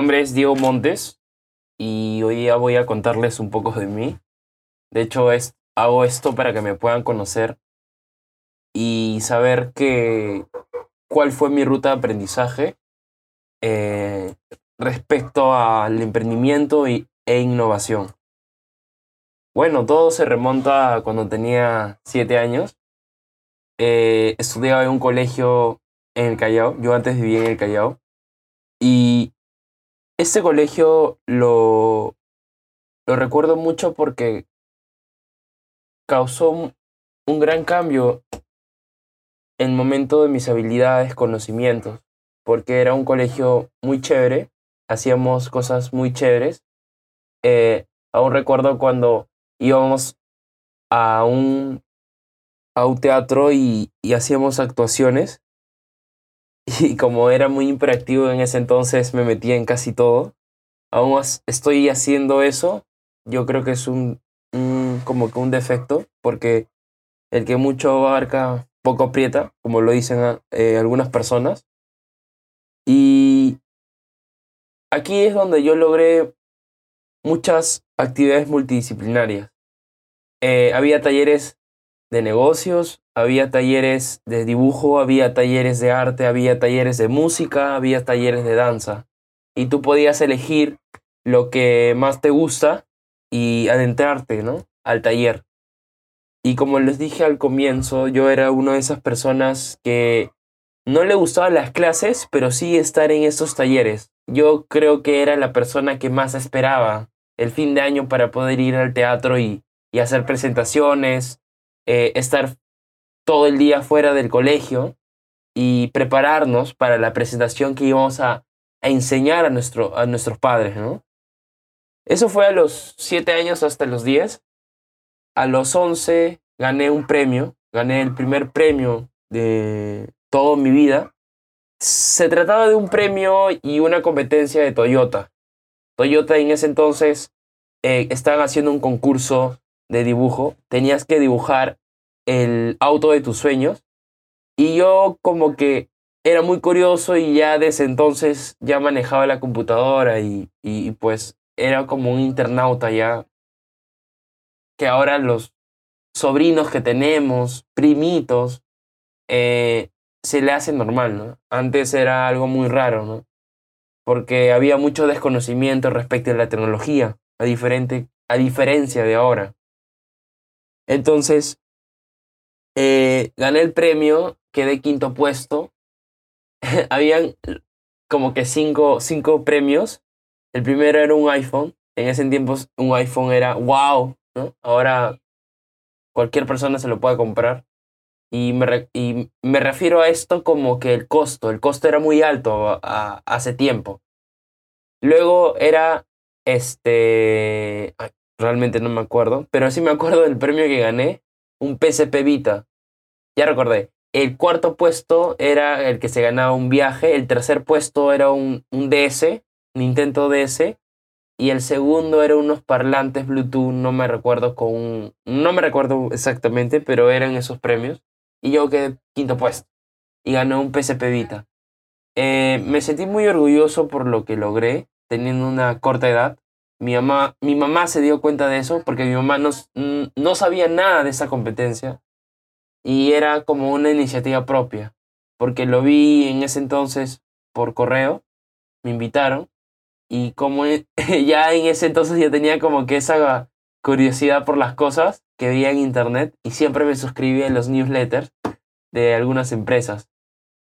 nombre es Diego Montes y hoy día voy a contarles un poco de mí. De hecho, es, hago esto para que me puedan conocer y saber que, cuál fue mi ruta de aprendizaje eh, respecto al emprendimiento y, e innovación. Bueno, todo se remonta a cuando tenía siete años. Eh, estudiaba en un colegio en el Callao. Yo antes vivía en el Callao. Y este colegio lo, lo recuerdo mucho porque causó un, gran cambio en el momento de mis habilidades, conocimientos, porque era un colegio muy chévere, hacíamos cosas muy chéveres. Eh, aún recuerdo cuando íbamos a un, a un teatro y, y hacíamos actuaciones y como era muy imperactivo en ese entonces me metía en casi todo. Aún estoy haciendo eso, yo creo que es un, un- como que un defecto, porque el que mucho abarca, poco aprieta, como lo dicen ah, eh, algunas personas. Y aquí es donde yo logré muchas actividades multidisciplinarias. Eh, había talleres de negocios, había talleres de dibujo, había talleres de arte, había talleres de música, había talleres de danza. Y tú podías elegir lo que más te gusta y adentrarte, ¿no? Al taller. Y como les dije al comienzo, yo era una de esas personas que no le gustaban las clases, pero sí estar en esos talleres. Yo creo que era la persona que más esperaba el fin de año para poder ir al teatro y, y hacer presentaciones, eh, estar todo el día fuera del colegio y prepararnos para la presentación que íbamos a, enseñar a, a nuestros padres, ¿no? Eso fue a los 7 años hasta los 10. A los 11 gané un premio, gané el primer premio de toda mi vida. Se trataba de un premio y una competencia de Toyota. Toyota en ese entonces eh, estaban haciendo un concurso de dibujo. Tenías que dibujar el auto de tus sueños. Y yo como que era muy curioso y ya desde entonces ya manejaba la computadora y, y pues era como un internauta ya. Que ahora los sobrinos que tenemos, primitos, eh, se le hace normal, ¿no? Antes era algo muy raro, ¿no? Porque había mucho desconocimiento respecto a la tecnología, a, diferente, a diferencia de ahora. Entonces, eh, gané el premio, quedé quinto puesto. Habían como que cinco, cinco premios. El primero era un iPhone. En ese tiempo un iPhone era wow. Ahora cualquier persona se lo puede comprar. Y me, y me refiero a esto como que el costo, el costo era muy alto hace tiempo. Luego era, este, realmente no me acuerdo, pero sí me acuerdo del premio que gané, un PSP Vita. Ya recordé. El cuarto puesto era el que se ganaba un viaje, el tercer puesto era un, un DS, Nintendo DS, y el segundo era unos parlantes Bluetooth, no me recuerdo con no me recuerdo exactamente, pero eran esos premios. Y yo quedé quinto puesto y gané un PSP Vita. Eh, me sentí muy orgulloso por lo que logré, teniendo una corta edad. Mi mamá, mi mamá se dio cuenta de eso porque mi mamá no, no sabía nada de esa competencia y era como una iniciativa propia, porque lo vi en ese entonces por correo, me invitaron y como e- ya en ese entonces yo tenía como que esa curiosidad por las cosas que veía en internet y siempre me suscribía en los newsletters de algunas empresas.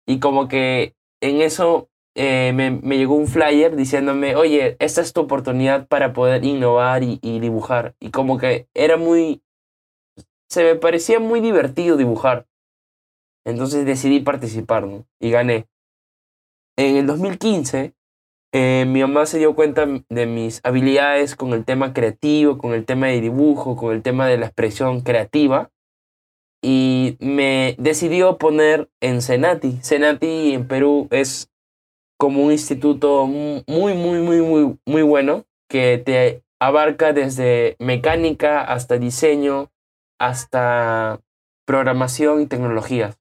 Y como que en eso eh, me, me, llegó un flyer diciéndome, oye, esta es tu oportunidad para poder innovar y, y, dibujar. Y como que era muy, se me parecía muy divertido dibujar. Entonces decidí participar ¿no? y gané. En el 2015, eh, mi mamá se dio cuenta de mis habilidades con el tema creativo, con el tema de dibujo, con el tema de la expresión creativa y me decidió poner en Senati. Senati en Perú es como un instituto muy, muy, muy, muy, muy bueno que te abarca desde mecánica hasta diseño, hasta programación y tecnologías.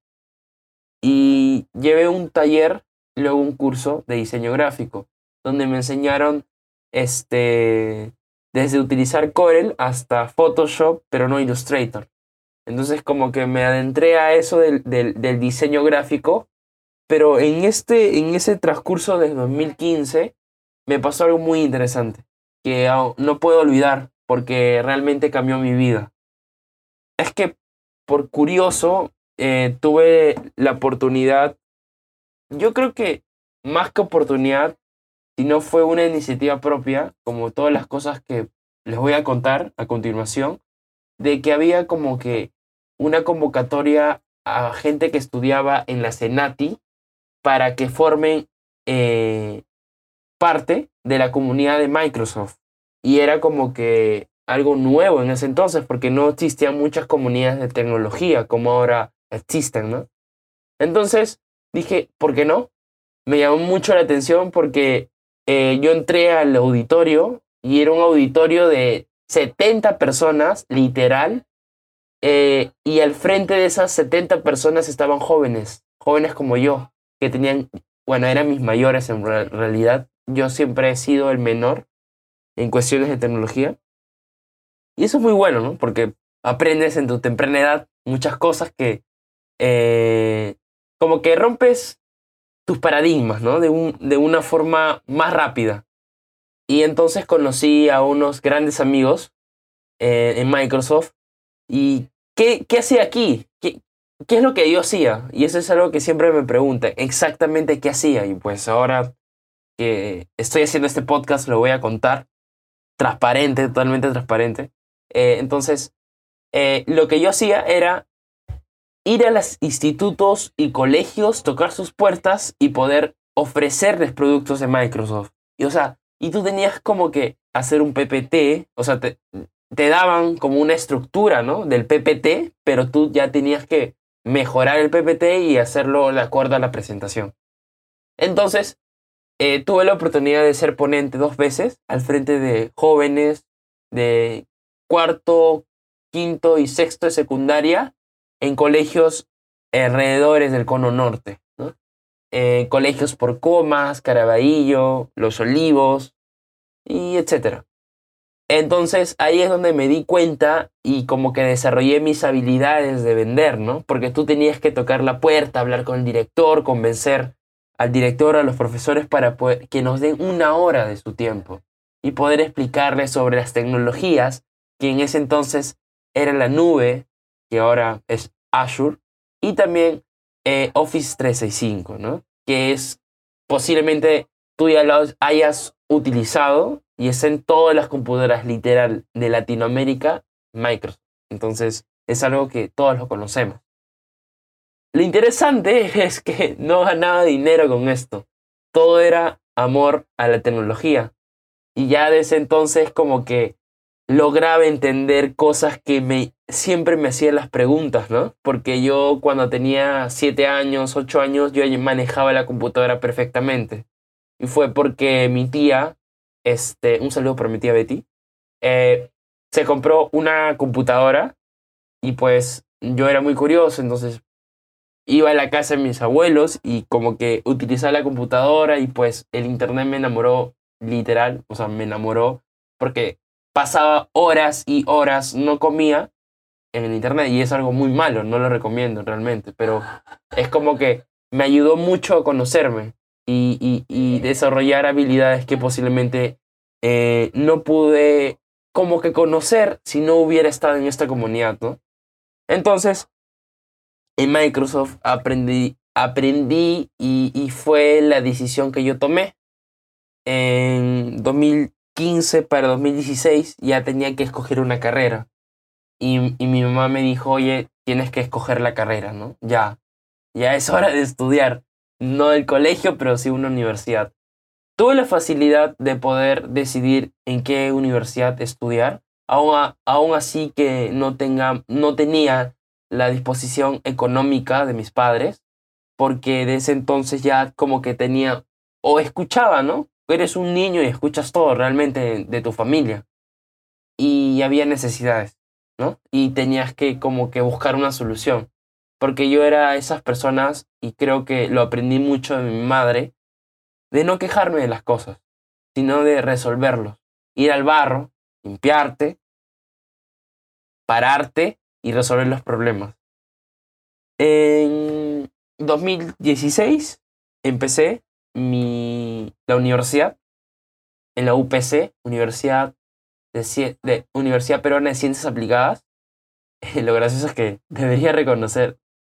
Y llevé un taller, luego un curso de diseño gráfico, donde me enseñaron este, desde utilizar Corel hasta Photoshop, pero no Illustrator. Entonces como que me adentré a eso del, del, diseño gráfico, pero en, este, en ese transcurso de 2015 me pasó algo muy interesante, que no puedo olvidar porque realmente cambió mi vida. Es que por curioso eh, tuve la oportunidad, yo creo que más que oportunidad, si no fue una iniciativa propia, como todas las cosas que les voy a contar a continuación, de que había como que una convocatoria a gente que estudiaba en la Senati para que formen eh, parte de la comunidad de Microsoft. Y era como que algo nuevo en ese entonces, porque no existían muchas comunidades de tecnología como ahora existen, ¿no? Entonces dije, ¿por qué no? Me llamó mucho la atención porque eh, yo entré al auditorio y era un auditorio de 70 personas, literal, eh, y al frente de esas 70 personas estaban jóvenes, jóvenes como yo, que tenían, bueno, eran mis mayores en realidad. Yo siempre he sido el menor en cuestiones de tecnología. Y eso es muy bueno, ¿no? Porque aprendes en tu temprana edad muchas cosas que eh, como que rompes tus paradigmas, ¿no? De, un, de una forma más rápida. Y entonces conocí a unos grandes amigos eh, en Microsoft ¿Y qué, qué hacía aquí? ¿Qué, ¿Qué es lo que yo hacía? Y eso es algo que siempre me preguntan, exactamente qué hacía. Y pues ahora que estoy haciendo este podcast lo voy a contar, transparente, totalmente transparente. Eh, entonces, eh, lo que yo hacía era ir a los institutos y colegios, tocar sus puertas y poder ofrecerles productos de Microsoft. Y o sea, y tú tenías como que hacer un PPT, o sea, te, te daban como una estructura, ¿no? Del PPT, pero tú ya tenías que mejorar el PPT y hacerlo de acuerdo a la presentación. Entonces, eh, tuve la oportunidad de ser ponente dos veces al frente de jóvenes de cuarto, quinto y sexto de secundaria en colegios alrededores del cono norte, ¿no? Eh, colegios por Comas, Caraballo, Los Olivos y etcétera. Entonces ahí es donde me di cuenta y como que desarrollé mis habilidades de vender, ¿no? Porque tú tenías que tocar la puerta, hablar con el director, convencer al director, a los profesores para que nos den una hora de su tiempo y poder explicarles sobre las tecnologías que en ese entonces era la nube, que ahora es Azure, y también eh, Office 365, ¿no? Que es posiblemente tú ya hayas utilizado y es en todas las computadoras literal de Latinoamérica Microsoft. Entonces es algo que todos lo conocemos. Lo interesante es que no ganaba dinero con esto. Todo era amor a la tecnología. Y ya desde entonces como que lograba entender cosas que me, siempre me hacían las preguntas, ¿no? Porque yo cuando tenía 7 años, 8 años, yo manejaba la computadora perfectamente. Y fue porque mi tía este, un saludo para mi tía Betty, eh, se compró una computadora y pues yo era muy curioso, entonces iba a la casa de mis abuelos y como que utilizaba la computadora y pues el internet me enamoró literal, o sea, me enamoró porque pasaba horas y horas, no comía en el internet y es algo muy malo, no lo recomiendo realmente, pero es como que me ayudó mucho a conocerme y, desarrollar habilidades que posiblemente eh, no pude como que conocer si no hubiera estado en esta comunidad, ¿no? Entonces, en Microsoft aprendí aprendí y, y fue la decisión que yo tomé. En 2015 para 2016 ya tenía que escoger una carrera. Y, y mi mamá me dijo, oye, tienes que escoger la carrera, ¿no? Ya, ya es hora de estudiar. No el colegio, pero sí una universidad. Tuve la facilidad de poder decidir en qué universidad estudiar, aún, aún así que no, tenga, no tenía la disposición económica de mis padres, porque de ese entonces ya como que tenía, o escuchaba, ¿no? Eres un niño y escuchas todo realmente de tu familia. Y había necesidades, ¿no? Y tenías que como que buscar una solución. Porque yo era esas personas, y creo que lo aprendí mucho de mi madre, de no quejarme de las cosas, sino de resolverlos. Ir al barro, limpiarte, pararte y resolver los problemas. En 2016 empecé mi, la universidad en la UPC, Universidad, de, de Universidad Peruana de Ciencias Aplicadas. Lo gracioso es que debería reconocer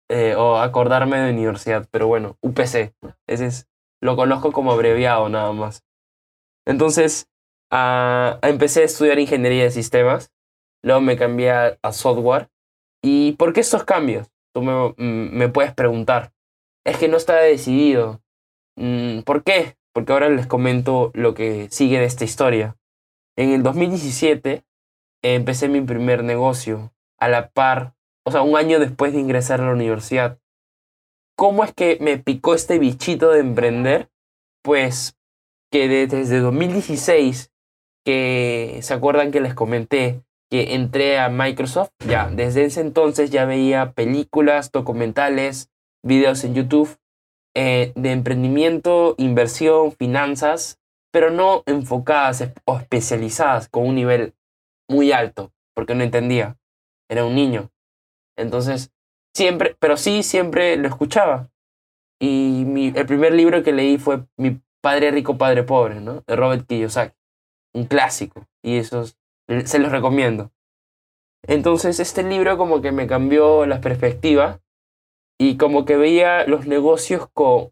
eh, o acordarme de universidad, pero bueno, UPC, ese es, lo conozco como abreviado nada más. Entonces, uh, empecé a estudiar ingeniería de sistemas, luego me cambié a software. ¿Y por qué estos cambios? Tú me, mm, me puedes preguntar. Es que no está decidido. Mm, ¿Por qué? Porque ahora les comento lo que sigue de esta historia. En el 2017 empecé mi primer negocio a la par, o sea, un año después de ingresar a la universidad. ¿Cómo es que me picó este bichito de emprender? Pues que desde 2016, que se acuerdan que les comenté que entré a Microsoft, ya, desde ese entonces ya veía películas, documentales, videos en YouTube eh, de emprendimiento, inversión, finanzas, pero no enfocadas o especializadas con un nivel muy alto, porque no entendía, era un niño. Entonces, siempre, pero sí, siempre lo escuchaba. Y mi, el primer libro que leí fue Mi Padre Rico, Padre Pobre, ¿no? De Robert Kiyosaki, un clásico. Y esos se los recomiendo. Entonces este libro como que me cambió la perspectiva y como que veía los negocios con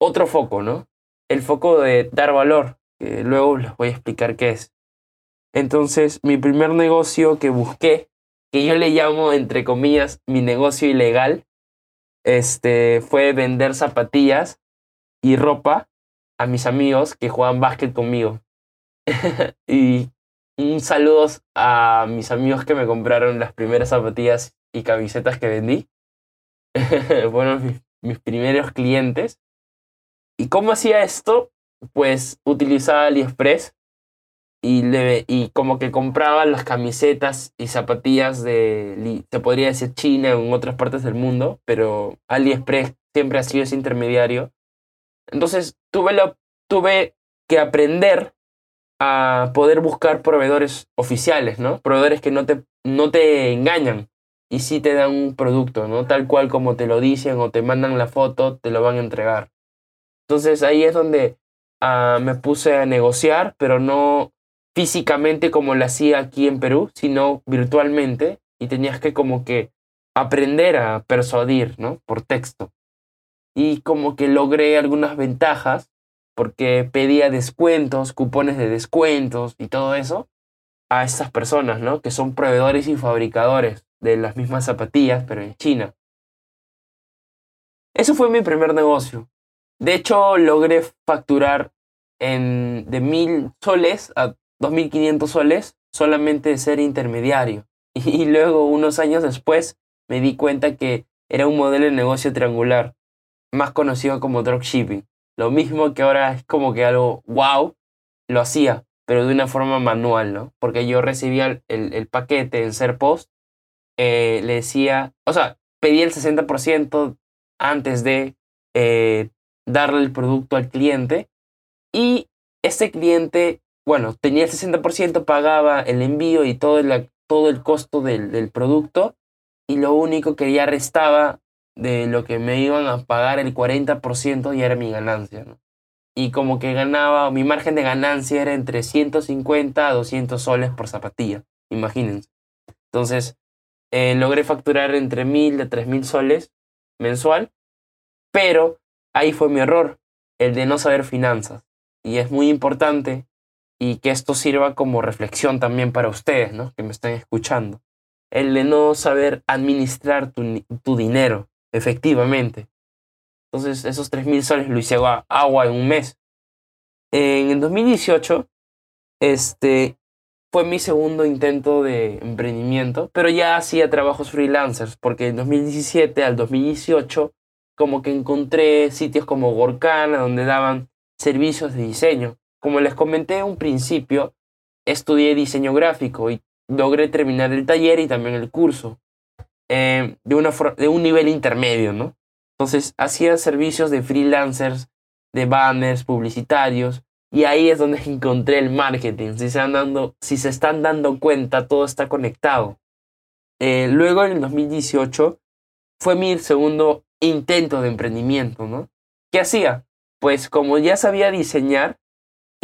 otro foco, ¿no? El foco de dar valor, que luego les voy a explicar qué es. Entonces mi primer negocio que busqué, que yo le llamo entre comillas mi negocio ilegal, este, fue vender zapatillas y ropa a mis amigos que juegan básquet conmigo. y un saludo a mis amigos que me compraron las primeras zapatillas y camisetas que vendí. Fueron mis, primeros clientes. ¿Y cómo hacía esto? Pues utilizaba AliExpress y, le, y como que compraba las camisetas y zapatillas de, se podría decir China o en otras partes del mundo, pero AliExpress siempre ha sido ese intermediario. Entonces tuve, la, tuve que aprender a poder buscar proveedores oficiales, ¿no? Proveedores que no te, no te engañan y sí te dan un producto, ¿no? Tal cual como te lo dicen o te mandan la foto, te lo van a entregar. Entonces ahí es donde ah, me puse a negociar, pero no físicamente como lo hacía aquí en Perú, sino virtualmente y tenías que como que aprender a persuadir, ¿no? Por texto. Y como que logré algunas ventajas porque pedía descuentos, cupones de descuentos y todo eso a estas personas, ¿no? Que son proveedores y fabricadores de las mismas zapatillas, pero en China. Eso fue mi primer negocio. De hecho, logré facturar en, de mil soles a 2.500 soles solamente de ser intermediario. Y luego, unos años después, me di cuenta que era un modelo de negocio triangular, más conocido como dropshipping. Lo mismo que ahora es como que algo wow, lo hacía, pero de una forma manual, ¿no? Porque yo recibía el, el, paquete en ser post, eh, le decía, o sea, pedía el 60% antes de eh, darle el producto al cliente y ese cliente, bueno, tenía el 60%, pagaba el envío y todo el, todo el costo del, del producto y lo único que ya restaba de lo que me iban a pagar el 40% y era mi ganancia. Y como que ganaba, mi margen de ganancia era entre 150 a 200 soles por zapatilla, imagínense. Entonces, eh, logré facturar entre 1000 a 3000 soles mensual Pero ahí fue mi error, el de no saber finanzas. Y es muy importante y que esto sirva como reflexión también para ustedes, ¿no? Que me están escuchando. El de no saber administrar tu, tu dinero, efectivamente. Entonces, esos 3 mil soles lo hice agua, agua en un mes. En el 2018, este, fue mi segundo intento de emprendimiento, pero ya hacía trabajos freelancers, porque en 2017 al 2018 como que encontré sitios como Gorkana donde daban servicios de diseño. Como les comenté en un principio, estudié diseño gráfico y logré terminar el taller y también el curso eh, de, una de un nivel intermedio, ¿no? Entonces hacía servicios de freelancers, de banners publicitarios y ahí es donde encontré el marketing. Si se, dando, si se están dando cuenta, todo está conectado. Eh, luego en el 2018 fue mi segundo intento de emprendimiento, ¿no? ¿Qué hacía? Pues como ya sabía diseñar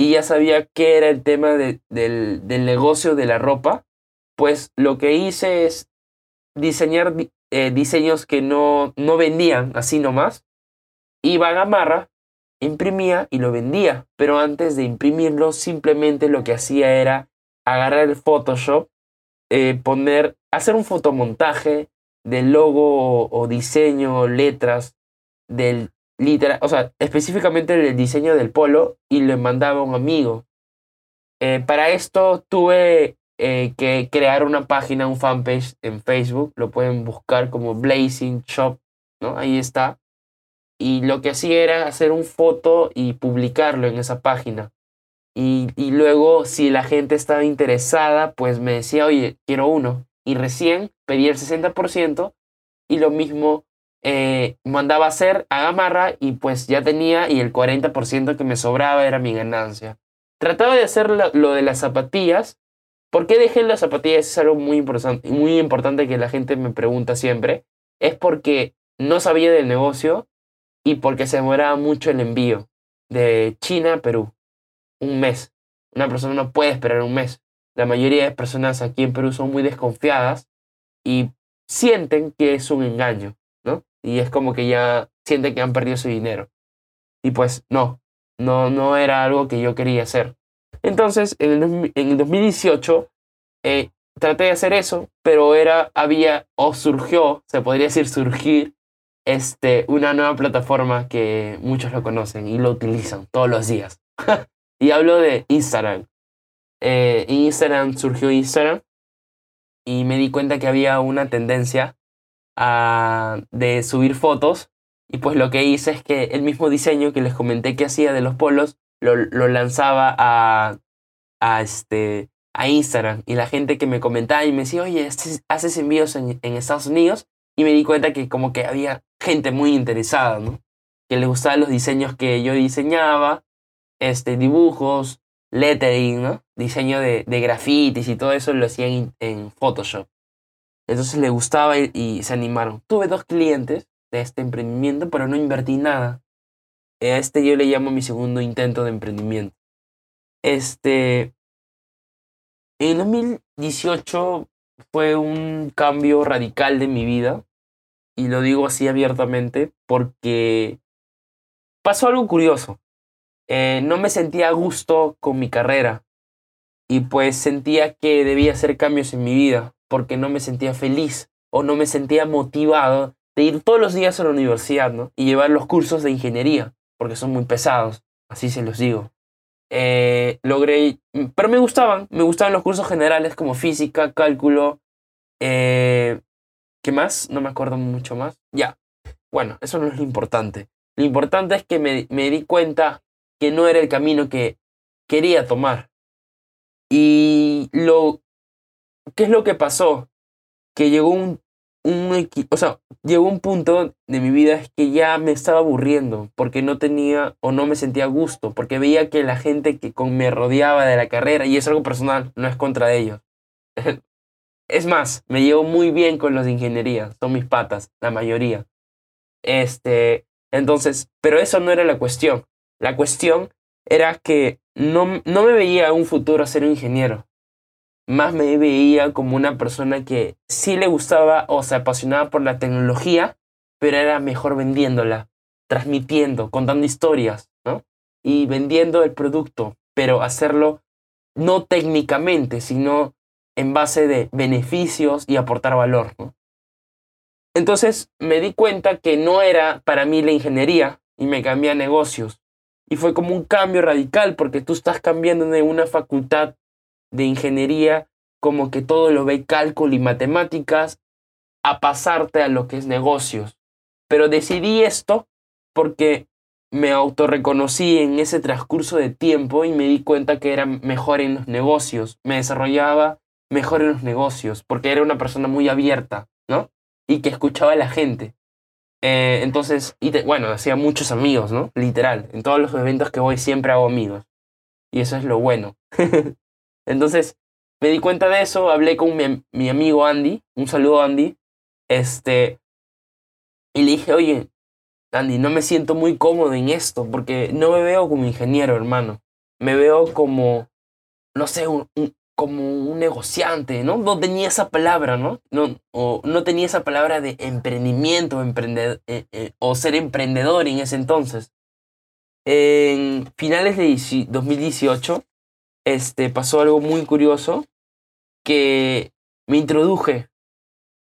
y ya sabía qué era el tema del, del, negocio de la ropa, pues lo que hice es diseñar eh, diseños que no, no vendían así nomás. Iba a Gamarra, imprimía y lo vendía, pero antes de imprimirlo simplemente lo que hacía era agarrar el Photoshop, eh, poner, hacer un fotomontaje del logo o, diseño, letras del literal, o sea, específicamente del diseño del polo y le mandaba a un amigo. Eh, para esto tuve eh, que crear una página, un fanpage en Facebook, lo pueden buscar como Blazing Shop, ¿no? Ahí está. Y lo que hacía era hacer un foto y publicarlo en esa página. Y, y luego, si la gente estaba interesada, pues me decía, oye, quiero uno. Y recién pedí el 60% y lo mismo eh, mandaba hacer a Gamarra y pues ya tenía y el 40% que me sobraba era mi ganancia. Trataba de hacer lo, de las zapatillas. ¿Por qué dejé las zapatillas? Es algo muy importante, muy importante que la gente me pregunta siempre. Es porque no sabía del negocio y porque se demoraba mucho el envío de China a Perú. Un mes. Una persona no puede esperar un mes. La mayoría de personas aquí en Perú son muy desconfiadas y sienten que es un engaño. Y es como que ya sienten que han perdido su dinero. Y pues no, no, no era algo que yo quería hacer. Entonces, en el, en 2018, eh, traté de hacer eso, pero era, había, o surgió, se podría decir surgir, este, una nueva plataforma que muchos lo conocen y lo utilizan todos los días. y hablo de Instagram. Eh, Instagram surgió Instagram y me di cuenta que había una tendencia de subir fotos y pues lo que hice es que el mismo diseño que les comenté que hacía de los polos lo, lo lanzaba a, a, este, a Instagram y la gente que me comentaba y me decía, oye, haces envíos en, en, Estados Unidos y me di cuenta que como que había gente muy interesada, ¿no? Que les gustaban los diseños que yo diseñaba, este, dibujos, lettering. Diseño de, de grafitis y todo eso lo hacían en, Photoshop. Entonces le gustaba y, se animaron. Tuve dos clientes de este emprendimiento, pero no invertí nada. A este yo le llamo mi segundo intento de emprendimiento. Este. En 2018 fue un cambio radical de mi vida. Y lo digo así abiertamente porque pasó algo curioso. Eh, no me sentía a gusto con mi carrera y pues sentía que debía hacer cambios en mi vida porque no me sentía feliz o no me sentía motivado de ir todos los días a la universidad ¿no? y llevar los cursos de ingeniería porque son muy pesados, así se los digo. Eh, logré, pero me gustaban, me gustaban los cursos generales como física, cálculo, eh, ¿qué más? No me acuerdo mucho más. Ya, bueno, eso no es lo importante. Lo importante es que me, me di cuenta que no era el camino que quería tomar. Y lo, ¿qué es lo que pasó? Que llegó un, un, o sea, llegó un punto de mi vida que ya me estaba aburriendo porque no tenía o no me sentía a gusto, porque veía que la gente que con, me rodeaba de la carrera, y es algo personal, no es contra ellos. Es más, me llevo muy bien con los de ingeniería, son mis patas, la mayoría. Este, entonces, pero eso no era la cuestión. La cuestión era que no, no me veía un futuro ser un ingeniero. Más me veía como una persona que sí le gustaba o se apasionaba por la tecnología, pero era mejor vendiéndola. transmitiendo, contando historias, ¿no? Y vendiendo el producto, pero hacerlo no técnicamente, sino en base de beneficios y aportar valor, ¿no? Entonces me di cuenta que no era para mí la ingeniería y me cambié a negocios. Y fue como un cambio radical porque tú estás cambiando de una facultad de ingeniería como que todo lo ve cálculo y matemáticas a pasarte a lo que es negocios. Pero decidí esto porque me autorreconocí en ese transcurso de tiempo y me di cuenta que era mejor en los negocios, me desarrollaba mejor en los negocios, porque era una persona muy abierta, ¿no? Y que escuchaba a la gente. Eh, entonces, y bueno, hacía muchos amigos, ¿no? Literal, en todos los eventos que voy siempre hago amigos. Y eso es lo bueno. entonces, me di cuenta de eso, hablé con mi amigo Andy, un saludo Andy, este, y le dije, oye, Andy, no me siento muy cómodo en esto porque no me veo como ingeniero, hermano. Me veo como, no sé, un, como un negociante, ¿no? No tenía esa palabra, ¿no? No, o no tenía esa palabra de emprendimiento emprendedor, eh, eh, o ser emprendedor en ese entonces. En finales de 2018 este, pasó algo muy curioso que me introduje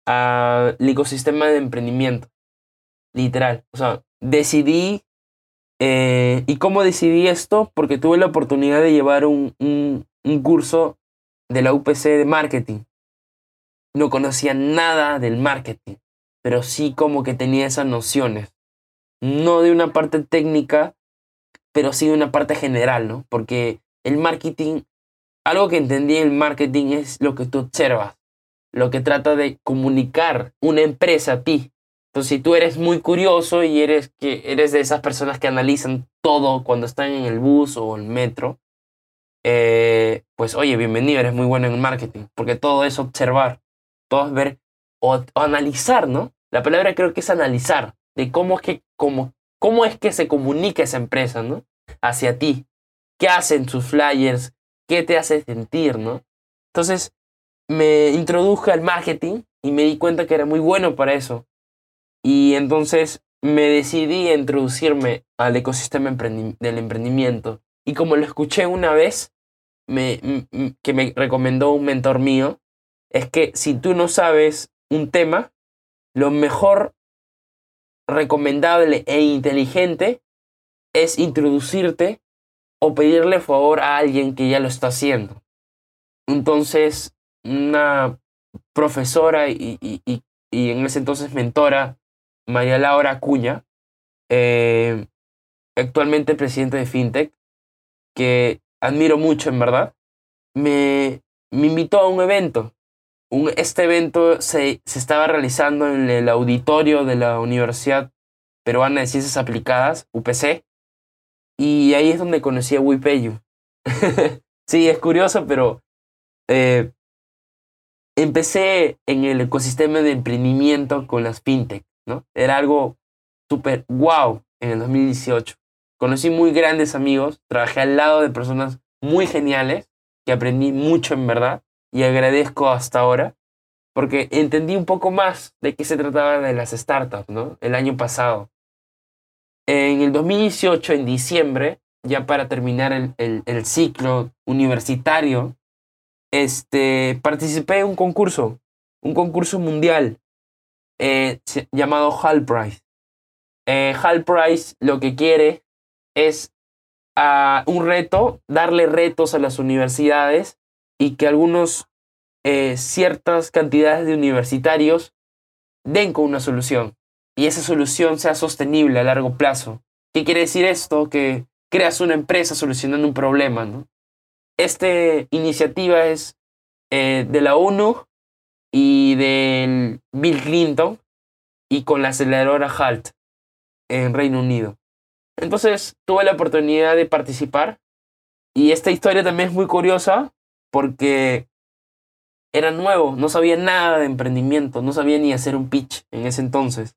al ecosistema de emprendimiento. Literal. O sea, decidí. Eh, ¿Y cómo decidí esto? Porque tuve la oportunidad de llevar un, un curso de la UPC de marketing. No conocía nada del marketing, pero sí como que tenía esas nociones. No de una parte técnica, pero sí de una parte general, ¿no? Porque el marketing, algo que entendí en el marketing es lo que tú observas, lo que trata de comunicar una empresa a ti. Entonces, si tú eres muy curioso y eres, que eres de esas personas que analizan todo cuando están en el bus o el metro, eh, pues oye, bienvenido, eres muy bueno en marketing, porque todo es observar, todo es ver o, analizar, ¿no? La palabra creo que es analizar, de cómo es que, cómo, cómo es que se comunica esa empresa, ¿no? Hacia ti, qué hacen sus flyers, qué te hace sentir, ¿no? Entonces, me introduje al marketing y me di cuenta que era muy bueno para eso. Y entonces me decidí a introducirme al ecosistema del emprendimiento. Y como lo escuché una vez, que me recomendó un mentor mío, es que si tú no sabes un tema, lo mejor recomendable e inteligente es introducirte o pedirle favor a alguien que ya lo está haciendo. Entonces, una profesora y, y, y en ese entonces mentora María Laura Acuña, eh, actualmente presidente de FinTech, que admiro mucho en verdad, me, me invitó a un evento. Un, este evento se, se, estaba realizando en el auditorio de la Universidad Peruana de Ciencias Aplicadas, UPC, y ahí es donde conocí a Wipeyu. sí, es curioso, pero eh, empecé en el ecosistema de emprendimiento con las fintech. ¿no? Era algo súper wow en el 2018. Conocí muy grandes amigos, trabajé al lado de personas muy geniales, que aprendí mucho en verdad, y agradezco hasta ahora, porque entendí un poco más de qué se trataba de las startups, ¿no? El año pasado. En el 2018, en diciembre, ya para terminar el, el, el ciclo universitario, este, participé en un concurso, un concurso mundial eh, llamado Hall Prize. Eh, Hall Prize lo que quiere es uh, un reto, darle retos a las universidades y que algunos, eh, ciertas cantidades de universitarios den con una solución y esa solución sea sostenible a largo plazo. ¿Qué quiere decir esto? Que creas una empresa solucionando un problema. ¿no? Esta iniciativa es eh, de la ONU y del Bill Clinton y con la aceleradora HALT en Reino Unido. Entonces tuve la oportunidad de participar y esta historia también es muy curiosa porque era nuevo, no sabía nada de emprendimiento, no sabía ni hacer un pitch en ese entonces.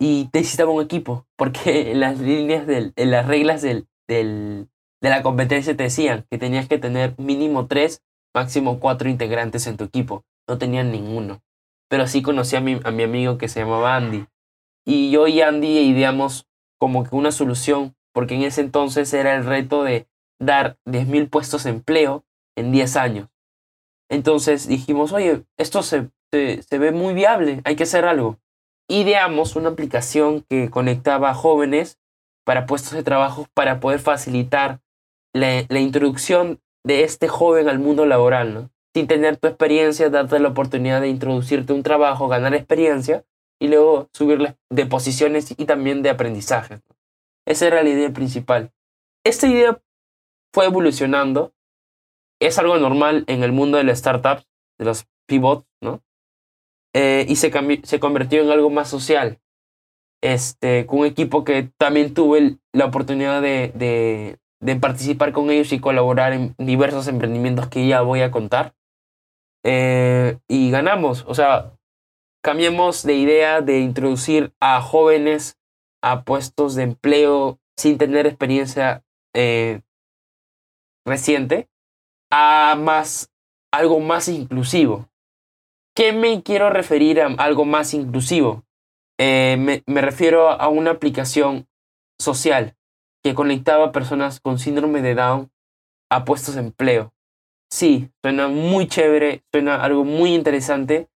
Y necesitaba un equipo, porque las líneas del, las reglas del, de la competencia te decían que tenías que tener mínimo tres, máximo cuatro integrantes en tu equipo no tenían ninguno. Pero sí conocí a mi, a mi amigo que se llamaba Andy. Y yo y Andy ideamos como que una solución, porque en ese entonces era el reto de dar 10.000 puestos de empleo en 10 años. Entonces dijimos, oye, esto se, se, ve muy viable, hay que hacer algo. Ideamos una aplicación que conectaba a jóvenes para puestos de trabajo para poder facilitar la, la introducción de este joven al mundo laboral, ¿no? Sin tener tu experiencia, darte la oportunidad de introducirte un trabajo, ganar experiencia y luego subirle de posiciones y también de aprendizaje. Esa era la idea principal. Esta idea fue evolucionando. Es algo normal en el mundo de las startups, de los pivots, ¿no? Eh, y se, se convirtió en algo más social. Este, con un equipo que también tuve la oportunidad de, de, de, participar con ellos y colaborar en diversos emprendimientos que ya voy a contar. Eh, y ganamos, o sea, cambiamos de idea de introducir a jóvenes a puestos de empleo sin tener experiencia eh, reciente a más algo más inclusivo. ¿Qué me quiero referir a algo más inclusivo? Eh, me, me, refiero a una aplicación social que conectaba a personas con síndrome de Down a puestos de empleo. Sí, suena muy chévere, suena algo muy interesante,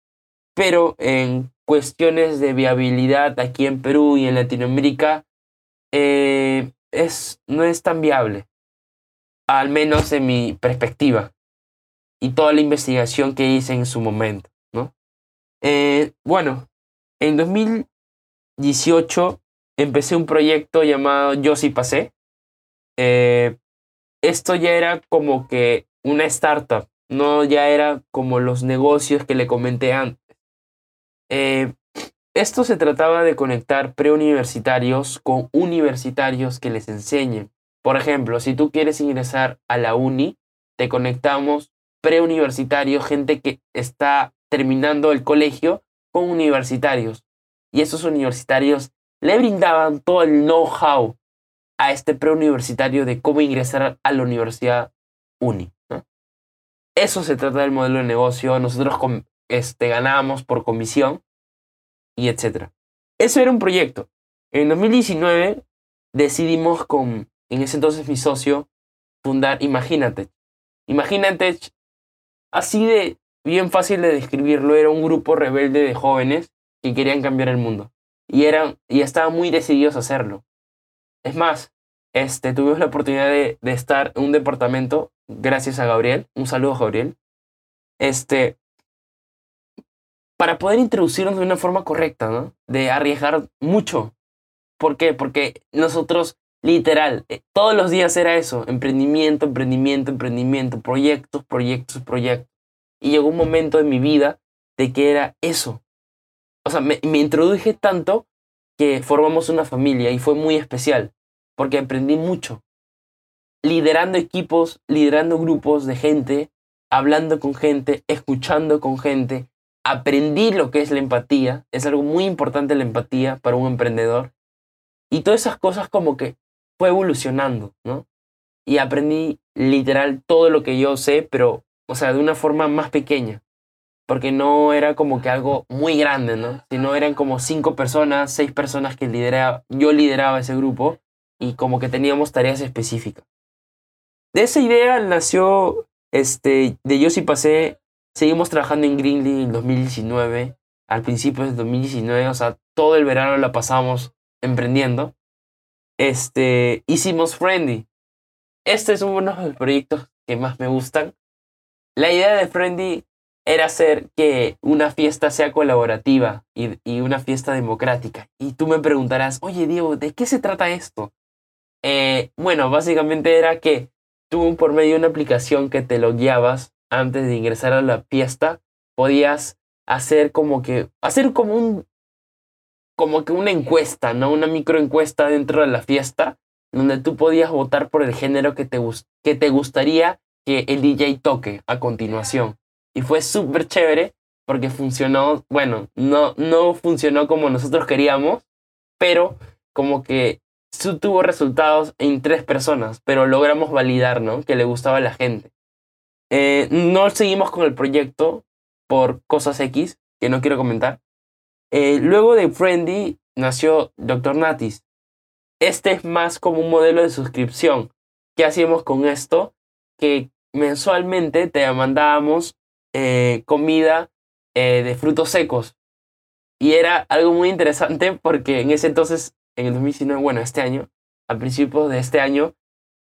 pero en cuestiones de viabilidad aquí en Perú y en Latinoamérica eh, es, no es tan viable, al menos en mi perspectiva y toda la investigación que hice en su momento. ¿no? Eh, bueno, en 2018 empecé un proyecto llamado Yo sí pasé. Eh, esto ya era como que una startup, no ya era como los negocios que le comenté antes. Eh, esto se trataba de conectar preuniversitarios con universitarios que les enseñen. Por ejemplo, si tú quieres ingresar a la uni, te conectamos preuniversitarios, gente que está terminando el colegio, con universitarios. Y esos universitarios le brindaban todo el know-how a este preuniversitario de cómo ingresar a la universidad uni. Eso se trata del modelo de negocio. Nosotros este, ganábamos por comisión y etc. Eso era un proyecto. En 2019 decidimos con, en ese entonces mi socio, fundar Imagínate. Imagínate, así de bien fácil de describirlo, era un grupo rebelde de jóvenes que querían cambiar el mundo. Y, eran, y estaban muy decididos a hacerlo. Es más, este, tuvimos la oportunidad de, de estar en un departamento, gracias a Gabriel. Un saludo, Gabriel. Este, para poder introducirnos de una forma correcta, ¿no? De arriesgar mucho. ¿Por qué? Porque nosotros, literal, eh, todos los días era eso, emprendimiento, emprendimiento, emprendimiento, proyectos, proyectos, proyectos. Y llegó un momento en mi vida de que era eso. O sea, me, me introduje tanto que formamos una familia y fue muy especial, porque aprendí mucho. Liderando equipos, liderando grupos de gente, hablando con gente, escuchando con gente, aprendí lo que es la empatía, es algo muy importante la empatía para un emprendedor. Y todas esas cosas como que fue evolucionando, ¿no? Y aprendí literal todo lo que yo sé, pero, o sea, de una forma más pequeña. Porque no era como que algo muy grande, ¿no? Sino eran como cinco personas, seis personas que lideraba, yo lideraba ese grupo y como que teníamos tareas específicas. De esa idea nació, este, de yo sí pasé Seguimos trabajando en Greenly en 2019, al principio de 2019, o sea, todo el verano la pasamos emprendiendo. Este, hicimos Friendly. Este es uno de los proyectos que más me gustan. La idea de Friendly era hacer que una fiesta sea colaborativa y, y, una fiesta democrática. Y tú me preguntarás, oye Diego, ¿de qué se trata esto? Eh, bueno, básicamente era que tú por medio de una aplicación que te lo guiabas antes de ingresar a la fiesta, podías hacer como que, hacer como un, como que una encuesta, ¿no? Una microencuesta dentro de la fiesta, donde tú podías votar por el género que te, que te gustaría que el DJ toque a continuación. Y fue súper chévere porque funcionó, bueno, no, no funcionó como nosotros queríamos, pero como que tuvo resultados en tres personas, pero logramos validar, ¿no? Que le gustaba a la gente. Eh, no seguimos con el proyecto por cosas X que no quiero comentar. Eh, luego de Friendly nació Dr. Natis. este es más como un modelo de suscripción. ¿Qué hacíamos con esto? Que mensualmente te mandábamos eh, comida de frutos secos. Y era algo muy interesante porque en ese entonces, en el 2019, bueno, este año, a principios de este año,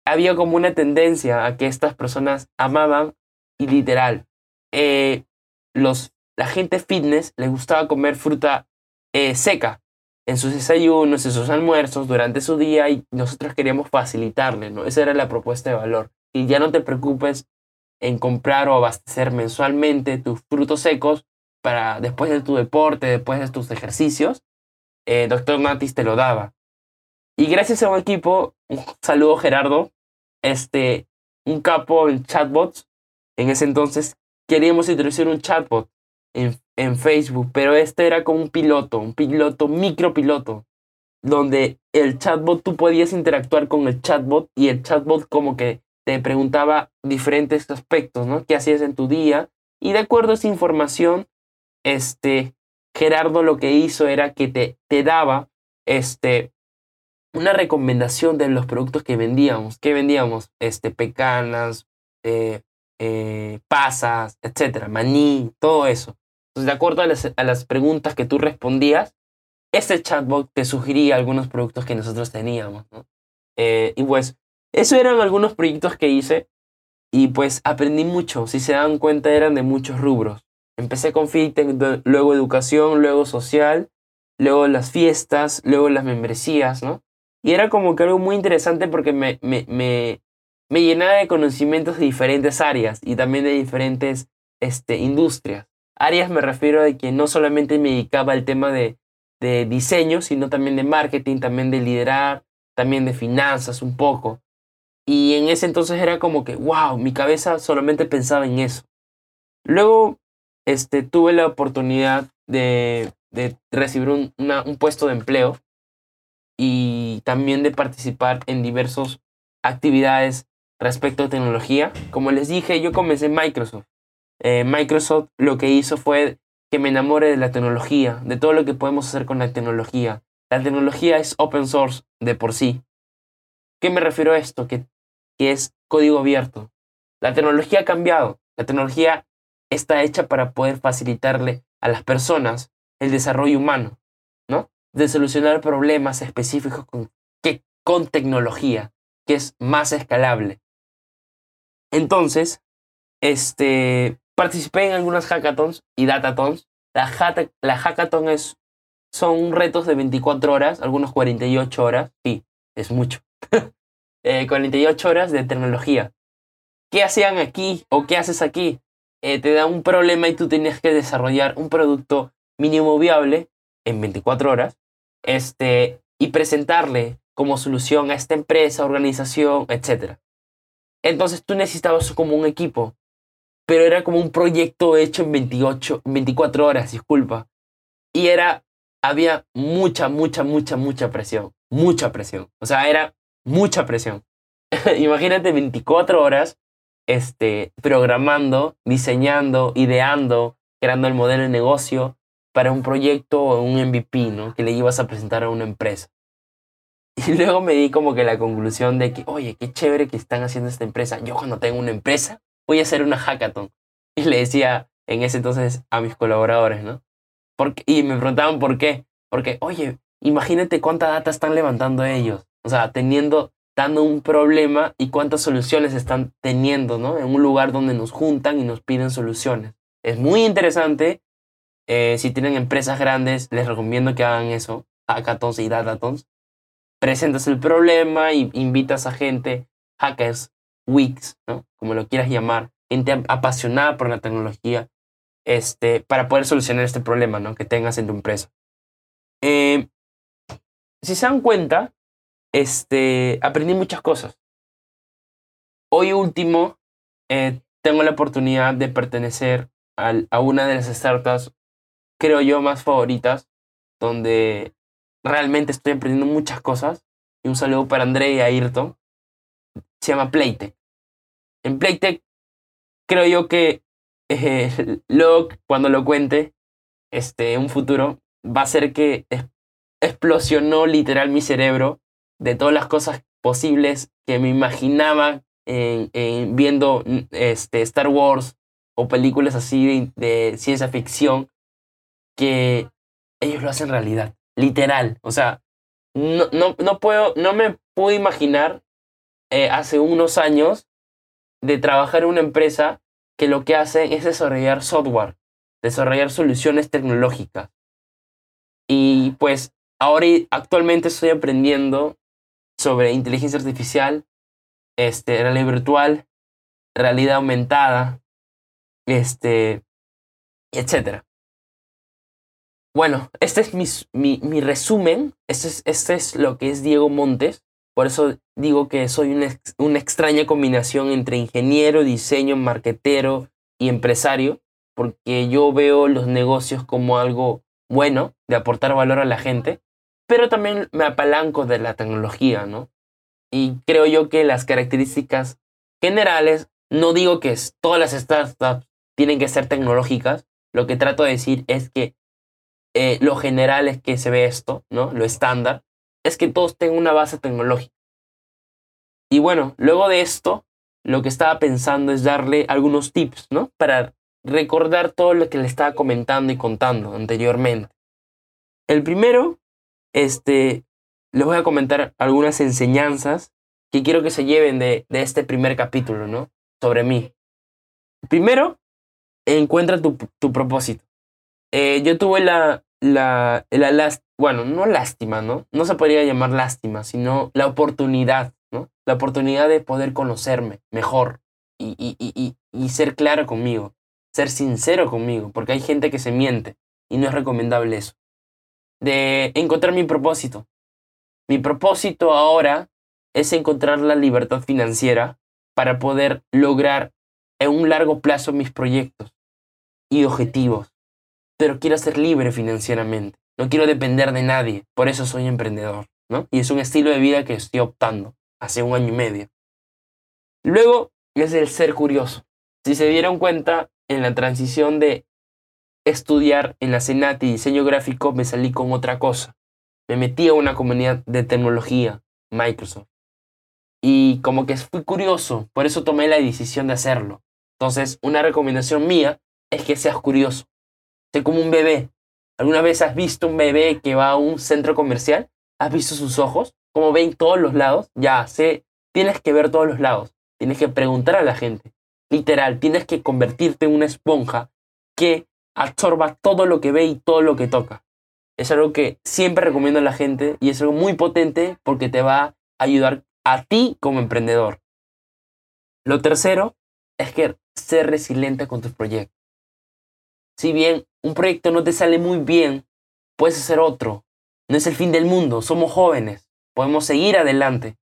había como una tendencia a que estas personas amaban y literal, eh, los, la gente fitness les gustaba comer fruta seca en sus desayunos, en sus almuerzos, durante su día y nosotros queríamos facilitarle, ¿no? Esa era la propuesta de valor. Y ya no te preocupes en comprar o abastecer mensualmente tus frutos secos para después de tu deporte, después de tus ejercicios, eh, Doctor Natis te lo daba. Y gracias a un equipo, un saludo Gerardo, este, un capo en chatbots, en ese entonces queríamos introducir un chatbot en, en Facebook, pero este era como un piloto, un piloto, micropiloto, donde el chatbot tú podías interactuar con el chatbot y el chatbot como que te preguntaba diferentes aspectos, ¿no? ¿Qué hacías en tu día? Y de acuerdo a esa información, este, Gerardo lo que hizo era que te, te daba este, una recomendación de los productos que vendíamos. ¿Qué vendíamos? Este, pecanas, eh, eh, pasas, etcétera, maní, todo eso. Entonces, de acuerdo a las, a las preguntas que tú respondías, ese chatbot te sugería algunos productos que nosotros teníamos. ¿no? Eh, y pues eso eran algunos proyectos que hice y pues aprendí mucho. Si se dan cuenta eran de muchos rubros. Empecé con fintech, luego educación, luego social, luego las fiestas, luego las membresías, ¿no? Y era como que algo muy interesante porque me, me, me, me llenaba de conocimientos de diferentes áreas y también de diferentes este, industrias. Áreas me refiero a que no solamente me dedicaba al tema de, de diseño, sino también de marketing, también de liderar, también de finanzas un poco. Y en ese entonces era como que, wow, mi cabeza solamente pensaba en eso. Luego este, tuve la oportunidad de, de recibir un, un puesto de empleo y también de participar en diversas actividades respecto a tecnología. Como les dije, yo comencé en Microsoft. Eh, Microsoft lo que hizo fue que me enamore de la tecnología, de todo lo que podemos hacer con la tecnología. La tecnología es open source de por sí. ¿Qué me refiero a esto? Que que es código abierto. La tecnología ha cambiado. La tecnología está hecha para poder facilitarle a las personas el desarrollo humano, ¿no? De solucionar problemas específicos con, que, con tecnología, que es más escalable. Entonces, este, participé en algunas hackathons y datatons. La, la hackathon es, son retos de 24 horas, algunos 48 horas. Sí, es mucho. 48 eh, horas de tecnología. ¿Qué hacían aquí o qué haces aquí? Eh, te da un problema y tú tienes que desarrollar un producto mínimo viable en 24 horas este, y presentarle como solución a esta empresa, organización, etc. Entonces tú necesitabas como un equipo, pero era como un proyecto hecho en 28, 24 horas, disculpa. Y era, había mucha, mucha, mucha, mucha presión, mucha presión. O sea, era mucha presión. Imagínate 24 horas este, programando, diseñando, ideando, creando el modelo de negocio para un proyecto o un MVP, ¿no? Que le ibas a presentar a una empresa. Y luego me di como que la conclusión de que, oye, qué chévere que están haciendo esta empresa. Yo cuando tengo una empresa voy a hacer una hackathon. Y le decía en ese entonces a mis colaboradores, ¿no? Porque, y me preguntaban por qué. Porque, oye, imagínate cuánta data están levantando ellos. O sea, teniendo, dando un problema y cuántas soluciones están teniendo, ¿no? En un lugar donde nos juntan y nos piden soluciones. Es muy interesante. Eh, si tienen empresas grandes, les recomiendo que hagan eso, hackathons y datatons. Presentas el problema y invitas a gente, hackers, weeks, ¿no? Como lo quieras llamar, gente apasionada por la tecnología, este, para poder solucionar este problema, ¿no? Que tengas en tu empresa. Eh, si se dan cuenta, este, aprendí muchas cosas. Hoy último, eh, tengo la oportunidad de pertenecer a una de las startups, creo yo, más favoritas, donde realmente estoy aprendiendo muchas cosas. Y un saludo para André y Ayrton. Se llama Playtech. En Playtech, creo yo que eh, cuando lo cuente, este, un futuro, va a ser que explosionó literal mi cerebro de todas las cosas posibles que me imaginaba en, en viendo este, Star Wars o películas así de ciencia ficción, que ellos lo hacen realidad, literal. O sea, no, no, no puedo, no me puedo imaginar eh, hace unos años de trabajar en una empresa que lo que hace es desarrollar software, desarrollar soluciones tecnológicas. Y pues ahora actualmente estoy aprendiendo sobre inteligencia artificial, este, realidad virtual, realidad aumentada, este, etc. Bueno, este es mi, mi, mi resumen, este es, este es lo que es Diego Montes, por eso digo que soy una, una extraña combinación entre ingeniero, diseño, marquetero y empresario, porque yo veo los negocios como algo bueno, de aportar valor a la gente, pero también me apalanco de la tecnología, ¿no? Y creo yo que las características generales, no digo que todas las startups tienen que ser tecnológicas, lo que trato de decir es que eh, lo general es que se ve esto, ¿no? Lo estándar, es que todos tengan una base tecnológica. Y bueno, luego de esto, lo que estaba pensando es darle algunos tips, ¿no? Para recordar todo lo que le estaba comentando y contando anteriormente. El primero, este, les voy a comentar algunas enseñanzas que quiero que se lleven de, de este primer capítulo, ¿no? Sobre mí. Primero, encuentra tu, tu propósito. Eh, yo tuve la, la, la, bueno, no lástima, ¿no? No se podría llamar lástima, sino la oportunidad, ¿no? La oportunidad de poder conocerme mejor y, y, y, y ser claro conmigo, ser sincero conmigo, porque hay gente que se miente y no es recomendable eso. De encontrar mi propósito. Mi propósito ahora es encontrar la libertad financiera para poder lograr en un largo plazo mis proyectos y objetivos pero quiero ser libre financieramente. No quiero depender de nadie, por eso soy emprendedor, ¿no? Y es un estilo de vida que estoy optando hace un año y medio. Luego es el ser curioso. Si se dieron cuenta, en la transición de estudiar en la Senat y diseño gráfico, me salí con otra cosa. Me metí a una comunidad de tecnología, Microsoft. Y como que fui curioso, por eso tomé la decisión de hacerlo. Entonces, una recomendación mía es que seas curioso. Sé como un bebé. ¿Alguna vez has visto un bebé que va a un centro comercial? ¿Has visto sus ojos? Como ven todos los lados? Ya, sé, tienes que ver todos los lados. Tienes que preguntar a la gente. Literal, tienes que convertirte en una esponja que absorba todo lo que ve y todo lo que toca. Es algo que siempre recomiendo a la gente y es algo muy potente porque te va a ayudar a ti como emprendedor. Lo tercero es que ser resiliente con tus proyectos. Si bien un proyecto no te sale muy bien, puedes hacer otro. No es el fin del mundo, somos jóvenes, podemos seguir adelante.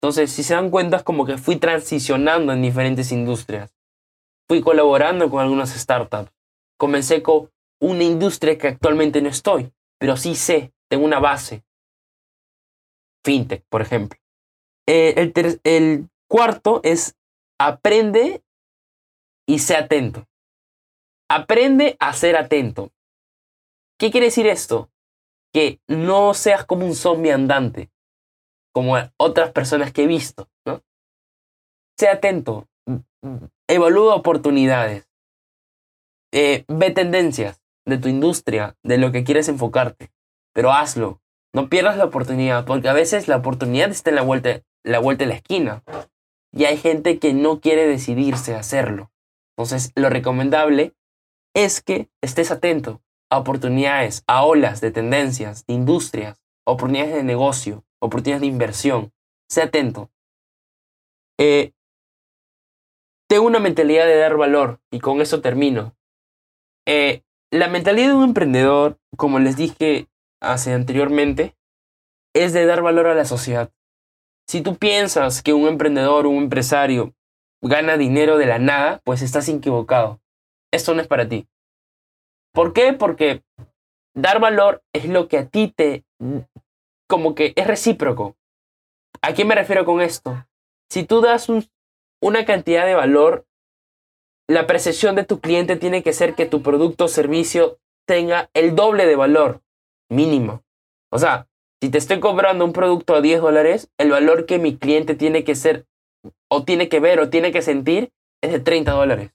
Entonces, si se dan cuenta, es como que fui transicionando en diferentes industrias. Fui colaborando con algunas startups. Comencé con una industria que actualmente no estoy, pero sí sé, tengo una base. Fintech, por ejemplo. Eh, el, el cuarto es aprende y sé atento. Aprende a ser atento. ¿Qué quiere decir esto? Que no seas como un zombie andante, como otras personas que he visto, ¿no? Sé atento, evalúa oportunidades, eh, ve tendencias de tu industria, de lo que quieres enfocarte, pero hazlo. No pierdas la oportunidad, porque a veces la oportunidad está en la vuelta, la vuelta de la esquina. Y hay gente que no quiere decidirse a hacerlo. Entonces, lo recomendable es que estés atento a oportunidades, a olas de tendencias, de industrias, oportunidades de negocio, oportunidades de inversión. Sé atento. Eh, tengo una mentalidad de dar valor y con eso termino. Eh, la mentalidad de un emprendedor, como les dije hace anteriormente, es de dar valor a la sociedad. Si tú piensas que un emprendedor un empresario gana dinero de la nada, pues estás equivocado esto no es para ti. ¿Por qué? Porque dar valor es lo que a ti te, como que es recíproco. ¿A qué me refiero con esto? Si tú das una cantidad de valor, la percepción de tu cliente tiene que ser que tu producto o servicio tenga el doble de valor mínimo. O sea, Si te estoy cobrando un producto a 10 dólares, el valor que mi cliente tiene que ser, o tiene que ver, o tiene que sentir, es de 30 dólares.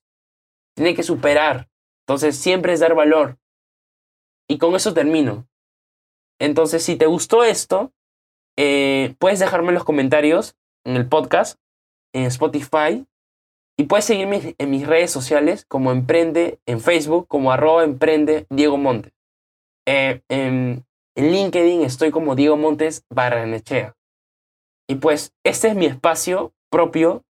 Tiene que superar. Entonces, siempre es dar valor. Y con eso termino. Entonces, si te gustó esto, eh, puedes dejarme en los comentarios, en el podcast, en Spotify, y puedes seguirme en mis redes sociales como Emprende, en Facebook, como arroba Emprende Diego Montes. Eh, en, en, LinkedIn estoy como Diego Montes Barranechea. Y pues este es mi espacio propio,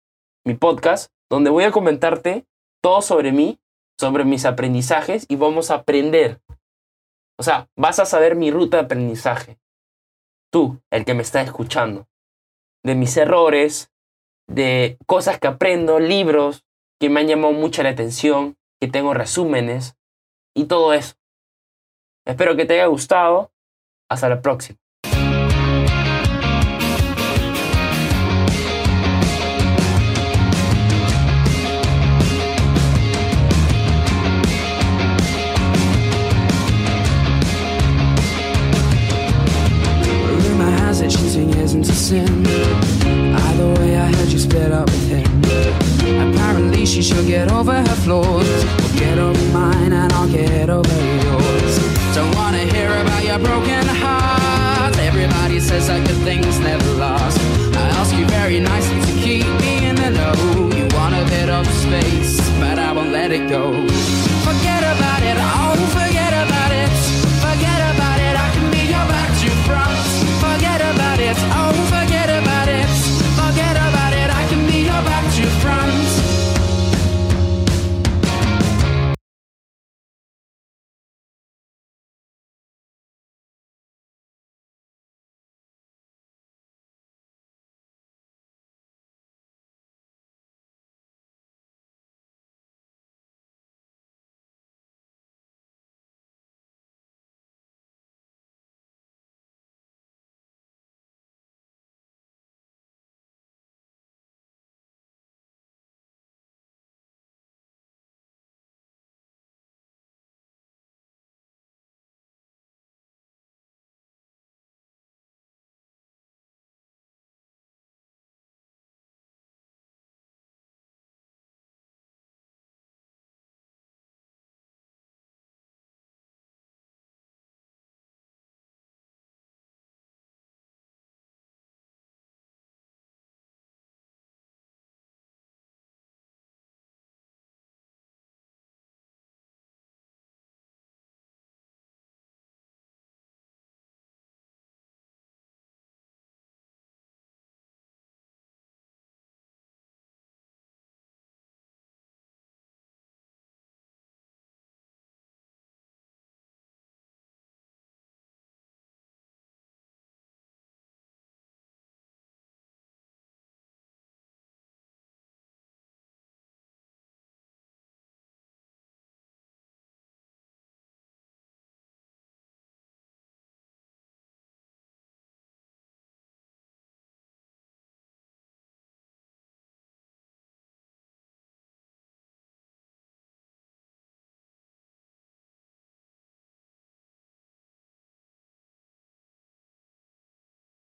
mi podcast, donde voy a comentarte todo sobre mí, sobre mis aprendizajes y vamos a aprender o sea, vas a saber mi ruta de aprendizaje. Tú, el que me está escuchando. De mis errores, de cosas que aprendo, libros que me han llamado mucho la atención, que tengo resúmenes y todo eso. Espero que te haya gustado. Hasta la próxima.